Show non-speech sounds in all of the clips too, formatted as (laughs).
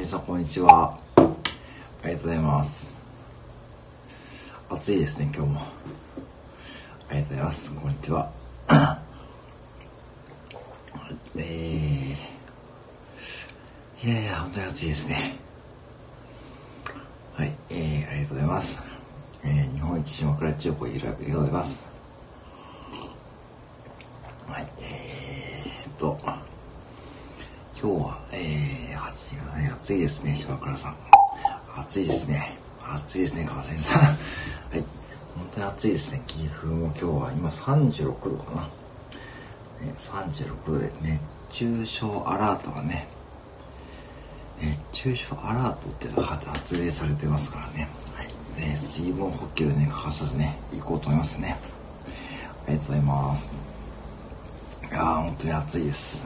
川澄さん、こんにちは。ありがとうございます。暑いですね、今日も。ありがとうございます。こんにちは。(coughs) えー、いやいや、本当に暑いですね。はい、えー、ありがとうございます。えー、日本一島倉千代子いるありがとうございます。はい、えー、っと、今日は、暑いですね、島倉さん。暑いですね。暑いですね、川崎さん。(laughs) はい。本当に暑いですね。岐阜も今日は今36度かな。ね、36度で熱中症アラートがね、熱中症アラートって発令されてますからね。はい。ね、水分補給ね、欠かさずね、行こうと思いますね。ありがとうございます。いやー、本当に暑いです。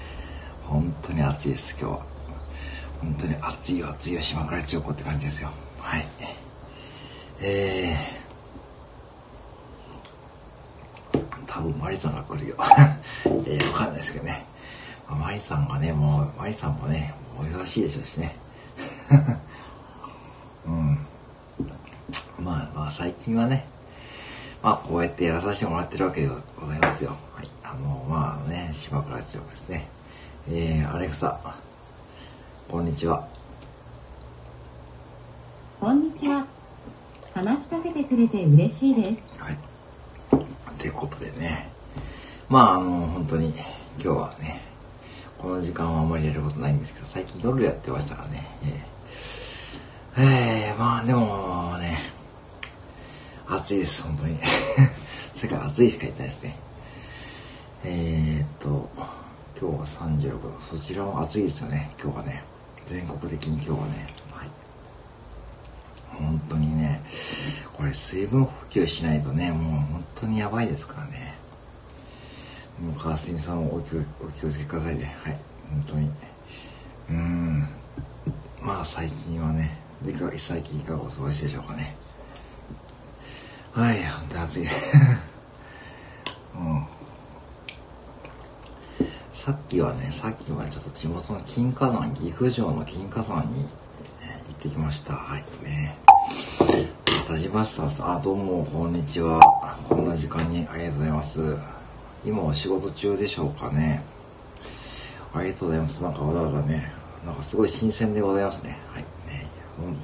(laughs) 本当に暑いです、今日は。本当に暑いよ、暑いよ、島倉千代子って感じですよ。はい。えー、多分マリさんが来るよ。(laughs) えー、わかんないですけどね。マリさんがね、もう、マリさんもね、お忙しいでしょうしね。(laughs) うん。まあまあ、最近はね、まあ、こうやってやらさせてもらってるわけでございますよ。はい。あの、まあね、島倉千代子ですね。えー、アレクサ、こんにちは。こんにちは。話しかけてくれて嬉しいです。はい。ってことでね。まあ、あの、本当に、今日はね、この時間はあんまりやることないんですけど、最近夜やってましたからね。えー、えー、まあでもね、暑いです、本当に。(laughs) 世界暑いしか言ってないですね。えー、っと、今日は36度。そちらも暑いですよね、今日はね。全国的に今日はね。本当にね、これ水分補給しないとね、もう本当にやばいですからね。もう川澄さんもお気お気をつけくださいね。はい、本当に。うん。まあ最近はね、いか最近いかがお過ごしでしょうかね。はい、本当に暑い。うん。さっきはね、さっきはちょっと地元の金華山、岐阜城の金華山に行ってきました。はいね。田島さん、あ、どうも、こんにちは。こんな時間にありがとうございます。今お仕事中でしょうかね。ありがとうございます。なんかわざわざね、なんかすごい新鮮でございますね。はい。ね、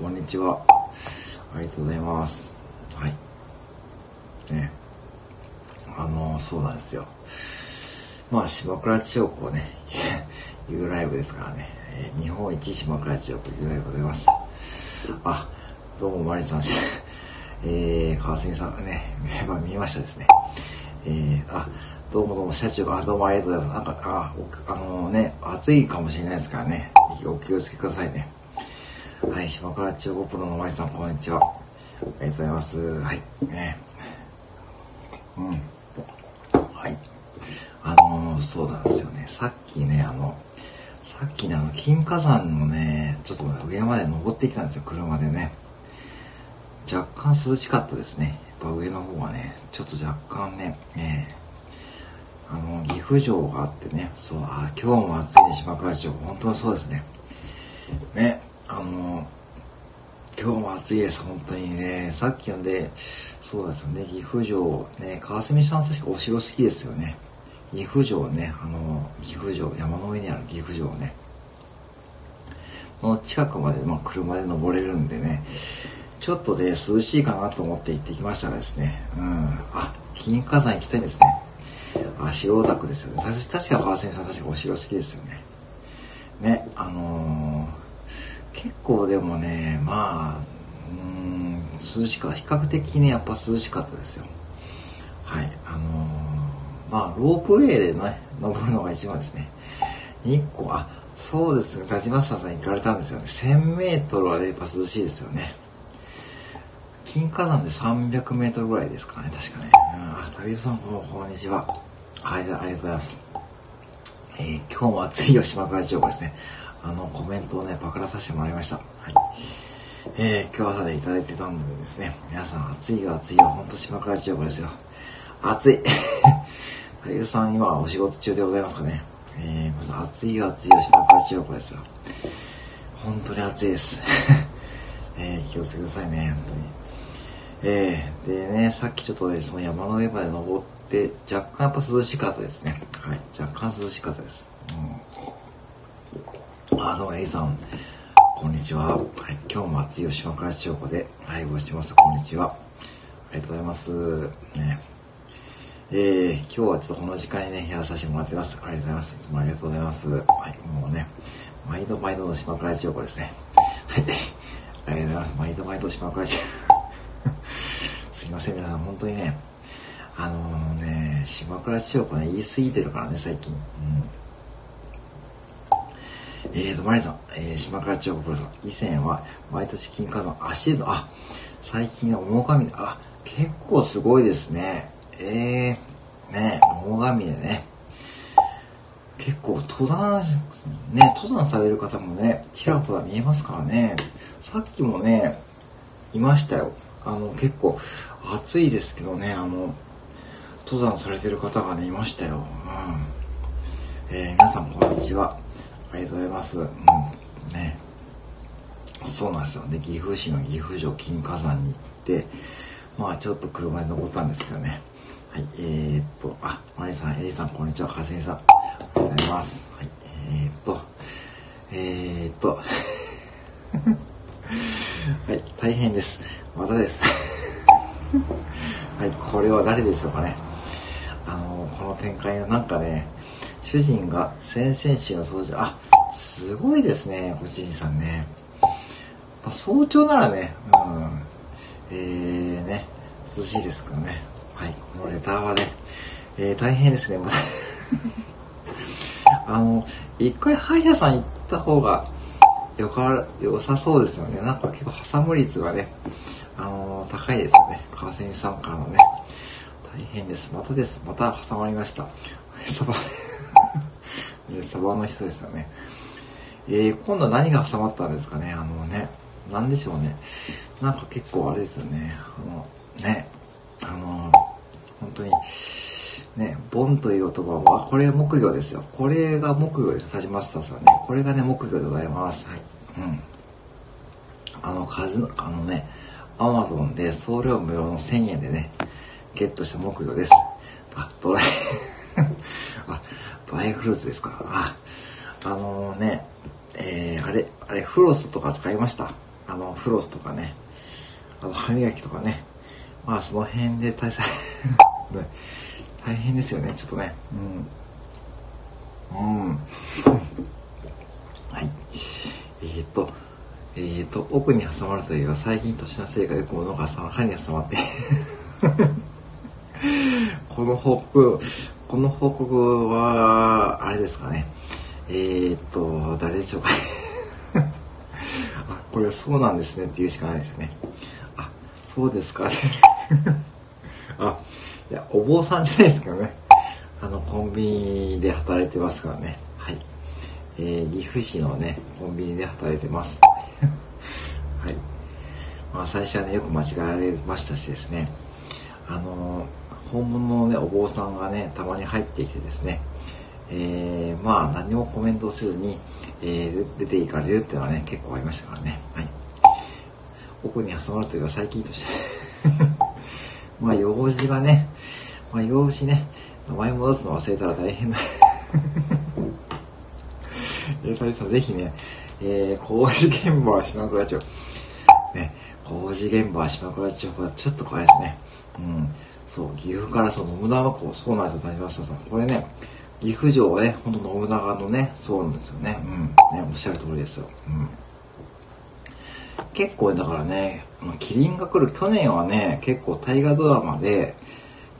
こんにちは。ありがとうございます。はい。ね。あの、そうなんですよ。まあ、島倉千代子ね、(laughs) いうライブですからね。えー、日本一島倉千代子いうライブございます。あ、どうもマリさん、(laughs) えー、川澄さんね、まあ見えましたですね。えー、あ、どうもどうも、社長、あ、どうもありがとうございます。なんか、あ、あのー、ね、暑いかもしれないですからね、お気をつけくださいね。はい、島倉千代子プロのマリさん、こんにちは。ありがとうございます。はい、ね。うん。そうなんですよね。さっきね、あの、さっきね、あの、金華山のね、ちょっと上まで登ってきたんですよ、車でね。若干涼しかったですね。やっぱ上の方はね、ちょっと若干ね、えー、あの、岐阜城があってね、そう、あ、今日も暑いね、島倉町。本当にそうですね。ね、あの、今日も暑いです、本当にね。さっき読んで、そうですよね、岐阜城、ね、川澄さん確かお城好きですよね。岐阜城ね、あの、岐阜城、山の上にある岐阜城ね、の近くまで、まあ、車で登れるんでね、ちょっとね、涼しいかなと思って行ってきましたらですね、うん、あ、金華山行きたいですね。あ、城オタクですよね。確か川瀬さん確かお城好きですよね。ね、あのー、結構でもね、まあ、うん、涼しか、比較的ね、やっぱ涼しかったですよ。ロープウェイでね、登るのが一番ですね。日光、あ、そうですね、田島さん行かれたんですよね。1000メートルはやっぱ涼しいですよね。金華山で300メートルぐらいですかね、確かね。うん、あ、旅人さん、こんにちは。はい、ありがとうございます。えー、今日も暑いよ、島倉千代子ですね。あの、コメントをね、パクらさせてもらいました。はい。えー、今日朝でいただいてたんでですね、皆さん暑いよ、暑いよ、ほんと島倉千代子ですよ。暑い。俳優さん今お仕事中でございますかね。えー、まず暑い暑いよ、島川千代子ですよ。本当に暑いです。(laughs) えー気をつけてくださいね、本当に。えーでね、さっきちょっと、その山の上まで登って、若干やっぱ涼しかったですね。はい、若干涼しかったです。うん。あ、どうも、エイさん。こんにちは。はい、今日も暑い吉島から千代子でライブをしてます。こんにちは。ありがとうございます。ね。えー、今日はちょっとこの時間にね、やらさせてもらってます。ありがとうございます。いつもありがとうございます。はい、もうね、毎度毎度の島倉千代子ですね。はい。ありがとうございます。毎度毎度島倉千代子。(laughs) すいません、皆さん、本当にね、あのね、島倉千代子ね、言い過ぎてるからね、最近。うん。えーと、マリさん、えー、島倉千代子プロさん、以前は毎年金貨の足の、あ、最近は桃神で、あ、結構すごいですね。えー、ね、桃神でね、結構登山、ね、登山される方もね、ちらほら見えますからね、さっきもね、いましたよ。あの、結構暑いですけどね、あの、登山されてる方がね、いましたよ。うん。えー皆さんこんにちは。ありがとうございます。うん。ね。そうなんですよね。岐阜市の岐阜城金華山に行って、まあちょっと車で登ったんですけどね。はい。えー、っと、あ、マリさん、エリさん、こんにちは。はせみさん。ありがとうございます。はい。えー、っと、えー、っと、(laughs) はい。大変です。またです。(laughs) はい。これは誰でしょうかね。あのこの展開なんかね主人が先々週の掃除あすごいですねご主人さんね、まあ、早朝ならねうんえー、ね涼しいですけどねはいこのレターはね、えー大変ですねまた (laughs) あの一回歯医者さん行った方がよか良さそうですよねなんか結構挟む率がねあの高いですよね川蝉さんからのね大変です。またです。また挟まりました。サバ、(laughs) ねサバの人ですよね。えー、今度は何が挟まったんですかね。あのね、なんでしょうね。なんか結構あれですよね。あの、ね、あの、本当に、ね、ボンという言葉は、これ木魚ですよ。これが木魚です。サジマスターさんね。これがね、木魚でございます。はい。うん。あの、数の、あのね、アマゾンで送料無料の1000円でね、ゲットした木魚です。あ、ドライ、(laughs) あ、ドライフルーツですか。あ、あのね、えー、あれ、あれ、フロスとか使いました。あの、フロスとかね、あの、歯磨きとかね。まあ、その辺で大ね大変ですよね、ちょっとね。うん。うん。(laughs) はい。えー、っと、えー、っと、奥に挟まるというか、最近年のせいかよく物が挟ま、歯に挟まって。(laughs) この報告、この報告は、あれですかね。えー、っと、誰でしょうか。(laughs) あ、これそうなんですねっていうしかないですよね。あ、そうですか。あ、いや、お坊さんじゃないですけどね。あの、コンビニで働いてますからね。はい。えー、岐阜市のね、コンビニで働いてます。(laughs) はい。まあ、最初はね、よく間違えられましたしですね。あの本物のね、お坊さんがね、たまに入ってきてですね、えー、まあ、何もコメントせずに、えー出ていかれるっていうのはね、結構ありましたからね。はい。奥に挟まるというか、最近として。(laughs) まあ、用事がね、まあ、用事ね、名前戻すの忘れたら大変だ。(laughs) えー、タリさん、ぜひね、えー、工事現場は島倉町。ね、工事現場は島倉町はちょっと怖いですね。うん。そう、岐阜からそう、信長公、そうなんですよ、谷川さん。これね、岐阜城はね、ほんと信長のね、そうなんですよね。うん。ね、おっしゃる通りですよ。うん。結構だからね、キリンが来る、去年はね、結構大河ドラマで、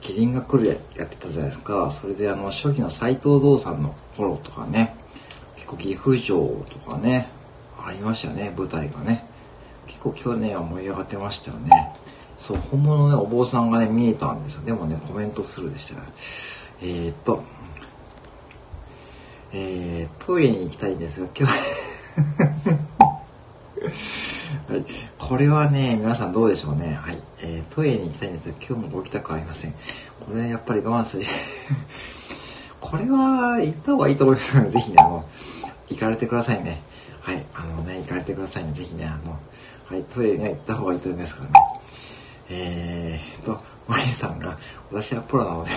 キリンが来るややってたじゃないですか。それであの、初期の斎藤道さんの頃とかね、結構岐阜城とかね、ありましたね、舞台がね。結構去年は盛り上がってましたよね。そう、本物のね、お坊さんがね、見えたんですよ。でもね、コメントするでしたね。えー、っと、えー、トイレに行きたいんですが、今日、これはね、皆さんどうでしょうね。はい、えー、トイレに行きたいんですが、今日もご帰宅ありません。これはやっぱり我慢する。(laughs) これは行った方がいいと思いますので、ぜひね、あの、行かれてくださいね。はい、あのね、行かれてくださいね。ぜひね、あの、はい、トイレには行った方がいいと思いますからね。えーと、マリさんが、私はプロなので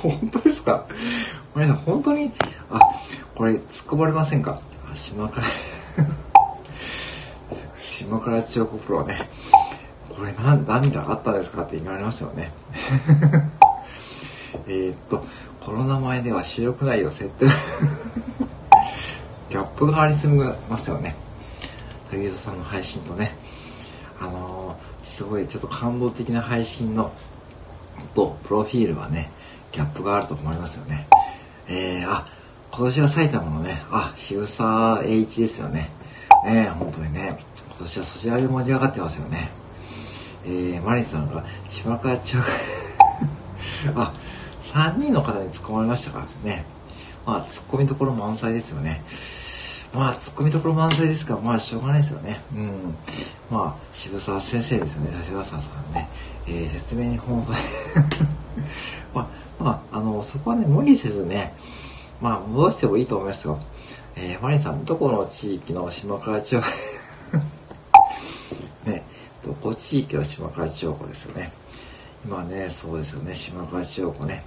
(laughs) 本当ですか？マリさん、本当に、あ、これ、突っ込まれませんか？あ島倉 (laughs) 島倉千代子プロはね。これ何、何があったんですかって言われますよね。(laughs) えっと、この名前では視力内容設定ギャップがありすぎますよね。竹内さんの配信とね。あのー、すごいちょっと感動的な配信のと、プロフィールはね、ギャップがあると思いますよね。えー、あ、今年は埼玉のね、あ、渋沢栄一ですよね。ね本当にね、今年はそちらで盛り上がってますよね。えー、マリンさんが、島倉町 (laughs) あ、3人の方に突っ込まれましたか？らね。まあ、突っ込みどころ満載ですよね。まあ、突っ込みどころ満載ですから、まあ、しょうがないですよね。うん。まあ、渋沢先生ですよね、渋沢さんね。えー、説明に本際 (laughs) まあ、まあ、あの、そこはね、無理せずね、まあ、戻してもいいと思いますよ。えー、マリンさん、どこの地域の島倉町 (laughs) ね、どこ地域の島倉町子ですよね？今ね、そうですよね、島倉千代子ね。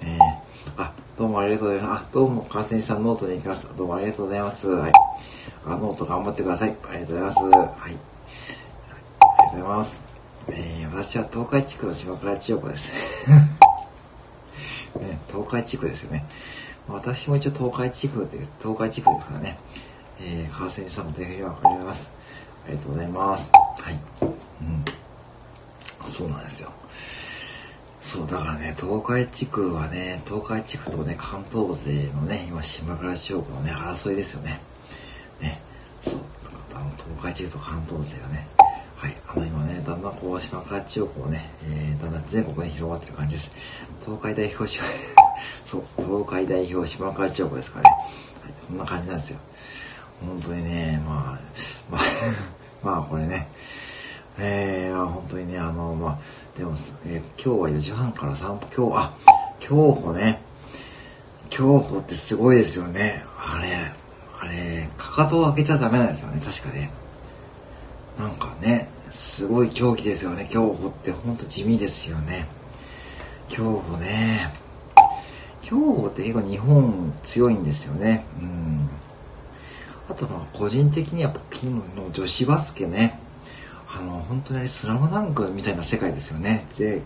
えー、あ、どうもありがとうございます。あ、どうも、川瀬さんノートに行きます。どうもありがとうございます。はい。あ、ノート頑張ってください。ありがとうございます。はい。ありがとうございます。えー、私は東海地区の島倉千代子です。(laughs) ね、東海地区ですよね。私も一応東海地区で、東海地区ですからね。えー、川瀬さんもぜひわかります。ありがとうございます。はい。うん。そうなんですよ。そう、だからね、東海地区はね、東海地区とね、関東勢のね、今、島倉地方のね、争いですよね。ね、そう、あの、東海地区と関東勢がね、はい、あの、今ね、だんだんこう、島倉地方ね、えー、だんだん全国に広がってる感じです。東海代表、そう、東海代表、島倉地方ですかね、はい、こんな感じなんですよ。本当にね、まあ、まあ、(laughs) まあ、これね、えー、本当にね、あの、まあ、でも、えー、今日は4時半から散歩、今日、あ、競歩ね。競歩ってすごいですよね。あれ、あれ、かかとを開けちゃダメなんですよね、確かね。なんかね、すごい競技ですよね、競歩ってほんと地味ですよね。競歩ね。競歩って結構日本強いんですよね。うん。あとまあ個人的にやっぱの女子バスケね。あの、本当にスラムダンクみたいな世界ですよね。で、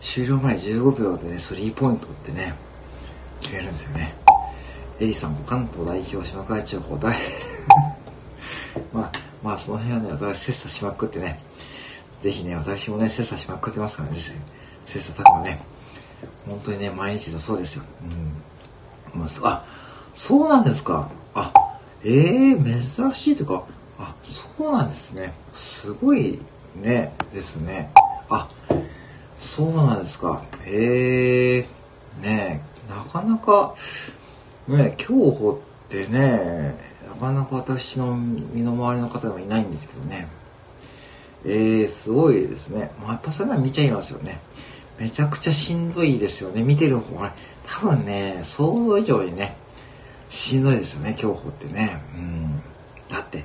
終了前15秒でね、スリーポイントってね、決めるんですよね。エリさんも、関東代表、島会長、大 (laughs) まあ、まあ、その辺はね、私、切磋しまくってね、ぜひね、私もね、切磋しまくってますからね、切磋琢磨ね、本当にね、毎日のそうですよ。うん。まあ、そうなんですか。あ、ええー、珍しいというか、あ、そうなんですね。すごいね、ですね。あ、そうなんですか。へえ、ねなかなか、ね、競歩ってね、なかなか私の身の回りの方でもいないんですけどね。えー、すごいですね。まあ、やっぱそれは見ちゃいますよね。めちゃくちゃしんどいですよね。見てる方が。多分ね、想像以上にね、しんどいですよね、競歩ってね。うん。だって、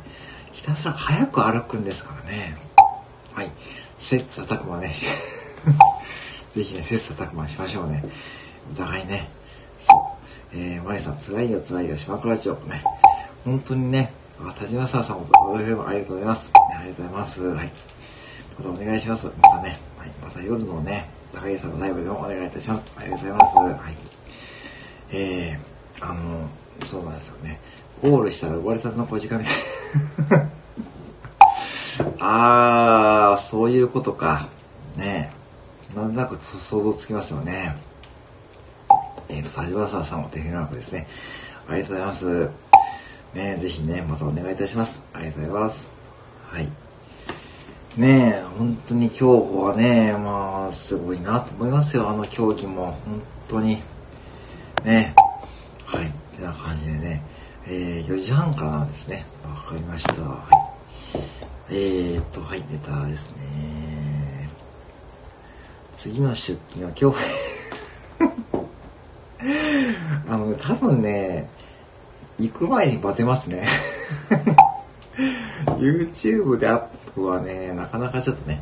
ひたすら早く歩くんですからね。はい。切磋琢磨ね。(laughs) ぜひね、切磋琢磨しましょうね。お互いね。そう。えー、マリさん、辛いよ辛いよ、島倉町ね。本当にね、あ、田島さんさんもありがとうございます。ありがとうございます。はい。またお願いします。またね、はい。また夜のね、高木さんのライブでもお願いいたします。ありがとうございます。はい。えー、あの、そうなんですよね。ゴールしたら生まれたての小鹿みたい (laughs) あー、そういうことか。ねなんとなく想像つきますよね。えっ、ー、と、田島さんも手フラークですね。ありがとうございます。ねぜひね、またお願いいたします。ありがとうございます。はい。ねえ、本当に競歩はね、まあ、すごいなと思いますよ。あの競技も、本当に。ねはい。ってな感じでね。えー、4時半からですね。わかりました。はい。えー、っと、はい、ネタですね。次の出勤は今日あ (laughs) あの、多分ね、行く前にバテますね。YouTube でアップはね、なかなかちょっとね、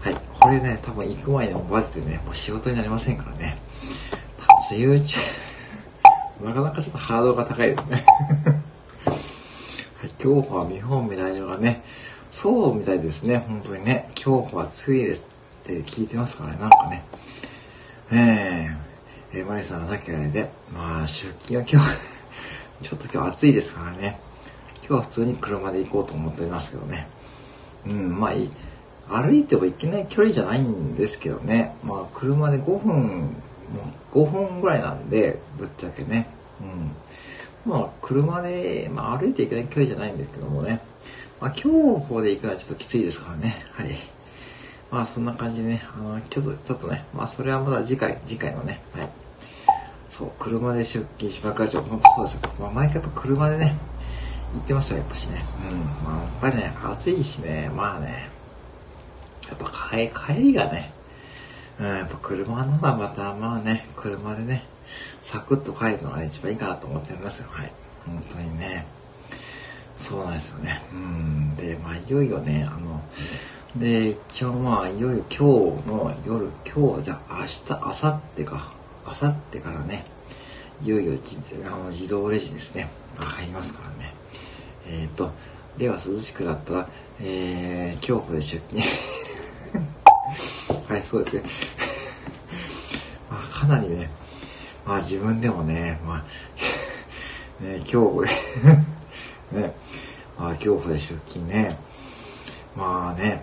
はい、これね、多分行く前にもバテてね、もう仕事になりませんからね。YouTube、(laughs) なかなかちょっとハードルが高いですね。(laughs) はい、競歩は日本メダルがね、そうみたいですね、本当にね。競歩は強いですって聞いてますからね、なんかね。えー、えー、マリさんがさっきからで、まあ、出勤は今日 (laughs) ちょっと今日暑いですからね。今日は普通に車で行こうと思っておりますけどね。うん、まあ。歩いても行けない距離じゃないんですけどね。まあ、車で5分、5分ぐらいなんで、ぶっちゃけね。うん。まあ、車で、まあ、歩いていけない距離じゃないんですけどもね。まあ、競歩で行くのはちょっときついですからね。はい。まあ、そんな感じでね、あの、ちょっと、ちょっとね、まあ、それはまだ次回、次回のね、はい。そう、車で出勤しばかりちょ、本当そうですよ。まあ、毎回やっぱ車でね、行ってますよ、やっぱしね。うん。まあ、やっぱりね、暑いしね、まあね、やっぱ帰帰りがね、うん、やっぱ車のがまた、まあね、車でね、サクッと帰るのが、ね、一番いいかなと思っておりますよ。はい。本当にね。そうなんですよね。うん。で、まあ、いよいよね、あの、で、一応まあ、いよいよ今日の夜、今日、じゃあ明日、明後日か、明後日からね、いよいよあの自動レジですね、入りますからね。えっ、ー、と、では涼しくなったら、えー、恐怖で出勤。(laughs) はい、そうですね。(laughs) まあ、かなりね、まあ自分でもね、まあ、(laughs) ね、恐怖でね、まあ恐怖で出勤ね、まあね、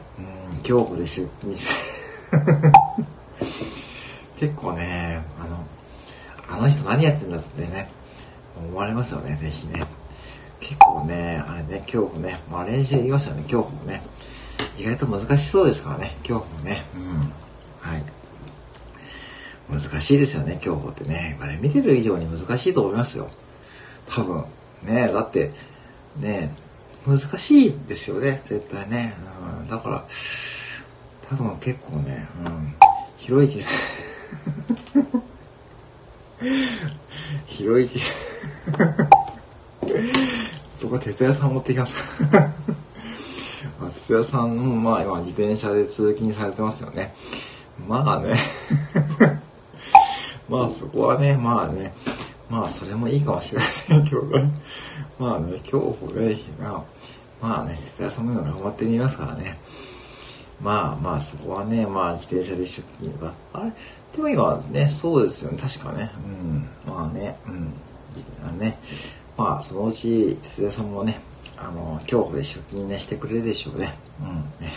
うん、恐怖で出勤し結構ね、あの、あの人何やってんだってね、思われますよね、ぜひね。結構ね、あれね、恐怖ね、まあ練習で言いますよね、恐怖もね。意外と難しそうですからね、恐怖もね。うん。はい。難しいですよね、恐怖ってね。あれ見てる以上に難しいと思いますよ。多分。ねだって、ね難しいですよね、絶対ね。うん、だから、多分結構ね、うん、広い地、(laughs) 広い地、そこ哲也さん持ってきます。(laughs) 哲也さんもまあ今自転車で通勤されてますよね。まあね (laughs) まあそこはね、まあね、まあそれもいいかもしれませんけどね。まあね、恐怖ね、まあね、哲也さんも今頑張ってみますからね。まあまあそこはね、まあ自転車で出勤が、あれ？でも今ね、そうですよね、確かね。うん、まあね、うんあ。ね、まあそのうち哲也さんもね、あの、恐怖で出勤ね、してくれるでしょうね。うん。ね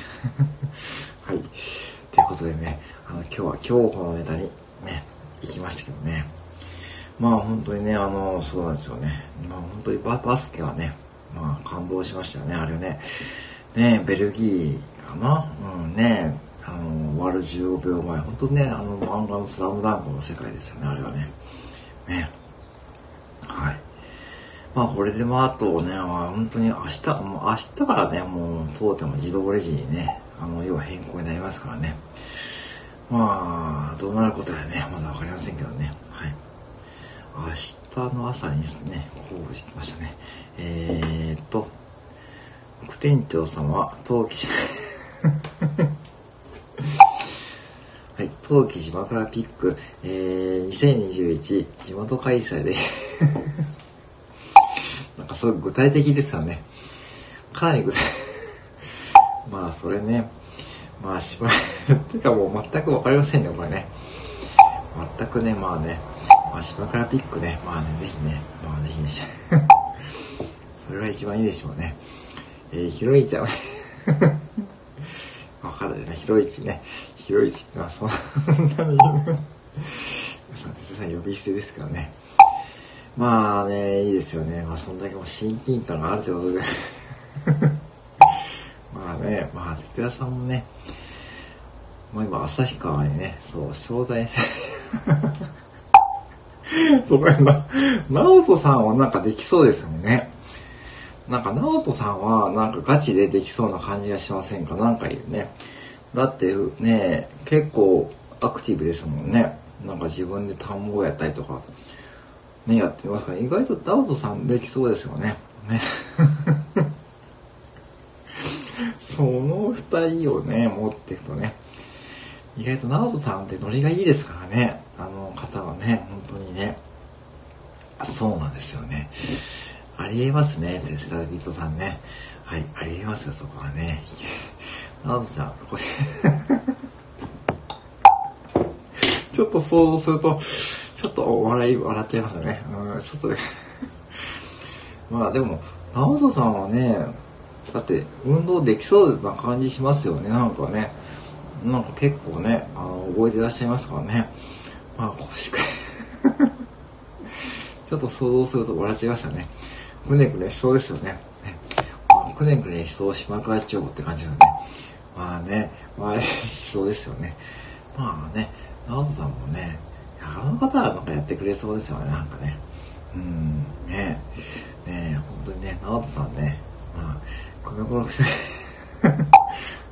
(laughs) はい。ということでね、あの、今日は恐怖のネタにね、行きましたけどね。まあ本当にね、あの、そうなんですよね。まあ本当にババスケはね、まあ感動しましたよね、あれね。ねベルギーかな？うんね、あの、終わる15秒前、本当ね、あの漫画のスラムダンクの世界ですよね、あれはね。ね。まあこれでまあとね、本当に明日、もう明日からね、もう当店も自動レジにね、あの、要は変更になりますからね。まあ、どうなることやね、まだわかりませんけどね。はい。明日の朝にですね、こうしてましたね。えー、っと、副店長様、陶器 (laughs) はい、陶器島倉ピック、えー、2021地元開催でかすごい具体的ですよね。かなり具体。(laughs) まあそれね、まあしばらく、てかもう全くわかりませんね、これね。全くね、まあね、まあ、島倉ピックね、まあね、ぜひね、まあぜひね、(laughs) それが一番いいでしょうね。えー、ひろいちゃん、(laughs) わかるよね、ひろいちね、ひろいちってのはそんなに、皆さん、哲さん呼び捨てですからね。まあね、いいですよね。まあそんだけも親近感があるということで (laughs) まあね、まあ、哲也さんもね、まあ今、旭川にね、そう、商材 (laughs) そこやな、直人さんはなんかできそうですよね。なんか直人さんはなんかガチでできそうな感じがしませんか？なんかいるね。だってね、結構アクティブですもんね。なんか自分で田んぼをやったりとか。ね、やってますから、意外とダウトさんできそうですよね。ね。(laughs) その二人をね、持っていくとね、意外とナオトさんってノリがいいですからね、あの方はね、本当にね。そうなんですよね。ありえますね、テスタビートさんね。はい、ありえますよ、そこはね。ナオトちゃん、これ (laughs) ちょっと想像すると、ちょっと笑い、笑っちゃいますよね。うん、ちょっとね。(laughs) まあでも、直人さんはね、だって運動できそうな感じしますよね、なんかね。なんか結構ね、あの、覚えてらっしゃいますからね。まあ、腰く (laughs) ちょっと想像すると笑っちゃいましたね。くねくねしそうですよね。くねくねしそう島倉町って感じですね。まあね、まあ、しそうですよね。まあね、直人さんもね、の方はなんかやってくれそうですよね、なんかね。うん、ねね本当にね、直人さんね、まあ、この頃くしゃ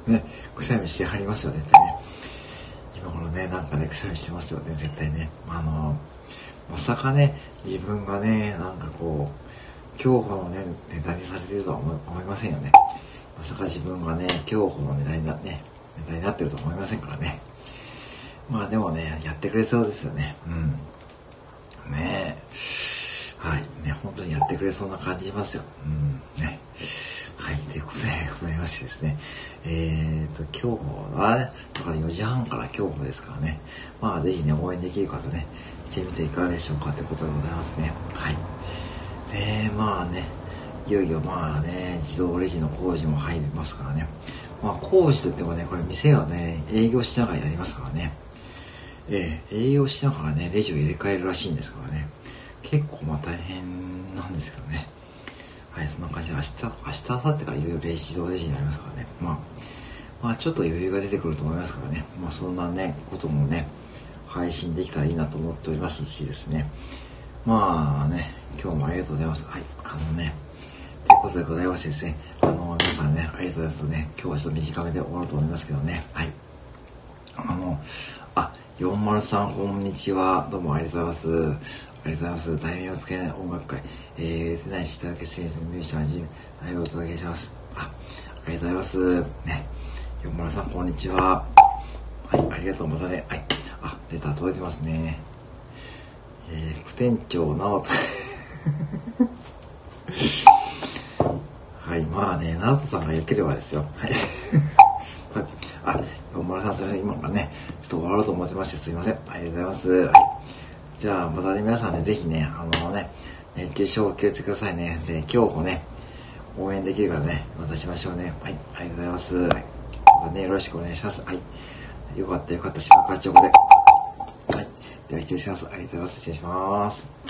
み、(laughs) ね、くしゃみしてはりますよ、絶対ね。今頃ね、なんかね、くしゃみしてますよね、絶対ね。あの、まさかね、自分がね、なんかこう、競歩のね、ネタにされてるとは思思いませんよね。まさか自分がね、競歩のネタにな、ね、ネタになってると思いませんからね。まあでもね、やってくれそうですよね。うん。ねえ。はい。ね、本当にやってくれそうな感じしますよ。うん。ね。はい。ということでございましてですね。えーと、今日は、ね、だから4時半から今日もですからね。まあぜひね、応援できる方ね、してみていかがでしょうかってことでございますね。はい。で、まあね、いよいよまあね、自動レジの工事も入りますからね。まあ工事といってもね、これ店がね、営業しながらやりますからね。えー、営業しながらね、レジを入れ替えるらしいんですからね。結構まあ大変なんですけどね。はい、そんな感じで明日、明日、明後日からいよいよレジ自動レジになりますからね。まあ、まあちょっと余裕が出てくると思いますからね。まあそんなね、こともね、配信できたらいいなと思っておりますしですね。まあね、今日もありがとうございます。はい、あのね、ということでございましてですね、あの、皆さんね、ありがとうございますとね、今日はちょっと短めで終わろうと思いますけどね、はい。あの、あ、403こんにちは。どうもありがとうございます。ありがとうございます。題名をつけない音楽会。えー、出ない下請け選手のミュージシャン陣、内容をお届けします。あ、ありがとうございます。ね。403こんにちは。はい、ありがとう。またね。はい。あ、レター届いてますね。えー、副店長、直人。(laughs) はい、まあね、直人さんが良ければですよ。はい。(laughs) はい、あ、403さん、それ今からね、と終わろうと思ってましてすいません。ありがとうございます。はい。じゃあ、またね、皆さんね、ぜひね、あのね、熱中症お気をつけくださいね。で、今日もね、応援できるからね、またしましょうね。はい。ありがとうございます。はい。またね、よろしくお願いします。はい。よかったよかった、島川町で。はい。では失礼します。ありがとうございます。失礼します。